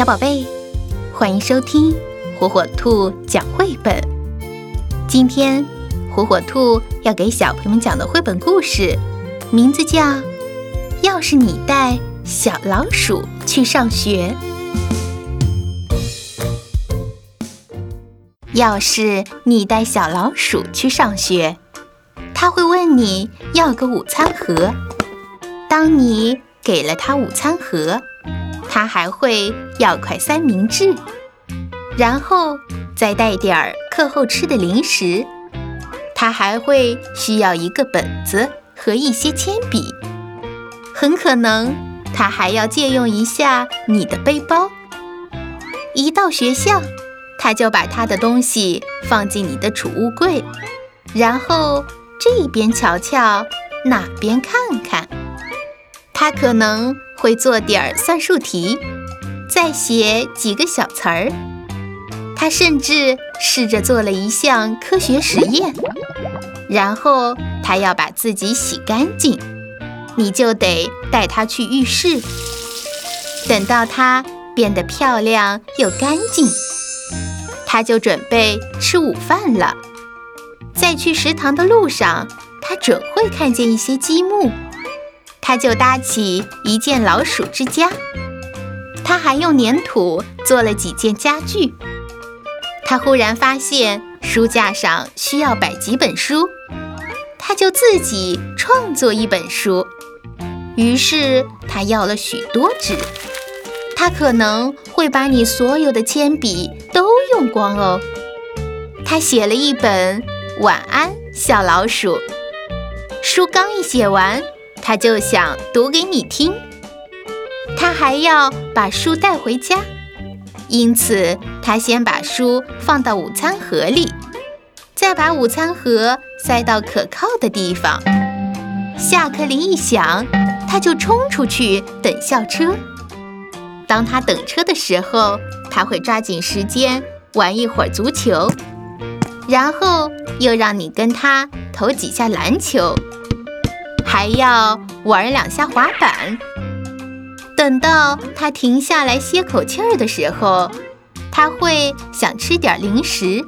小宝贝，欢迎收听火火兔讲绘本。今天，火火兔要给小朋友们讲的绘本故事，名字叫《要是你带小老鼠去上学》。要是你带小老鼠去上学，他会问你要个午餐盒。当你给了他午餐盒，他还会要块三明治，然后再带点儿课后吃的零食。他还会需要一个本子和一些铅笔，很可能他还要借用一下你的背包。一到学校，他就把他的东西放进你的储物柜，然后这边瞧瞧，那边看看。他可能会做点儿算术题，再写几个小词儿。他甚至试着做了一项科学实验，然后他要把自己洗干净，你就得带他去浴室。等到他变得漂亮又干净，他就准备吃午饭了。在去食堂的路上，他准会看见一些积木。他就搭起一件老鼠之家，他还用粘土做了几件家具。他忽然发现书架上需要摆几本书，他就自己创作一本书。于是他要了许多纸，他可能会把你所有的铅笔都用光哦。他写了一本《晚安，小老鼠》，书刚一写完。他就想读给你听，他还要把书带回家，因此他先把书放到午餐盒里，再把午餐盒塞到可靠的地方。下课铃一响，他就冲出去等校车。当他等车的时候，他会抓紧时间玩一会儿足球，然后又让你跟他投几下篮球。还要玩两下滑板。等到他停下来歇口气儿的时候，他会想吃点零食，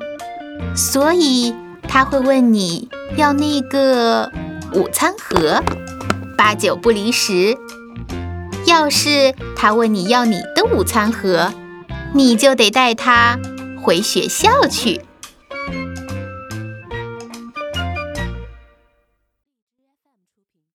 所以他会问你要那个午餐盒。八九不离十，要是他问你要你的午餐盒，你就得带他回学校去。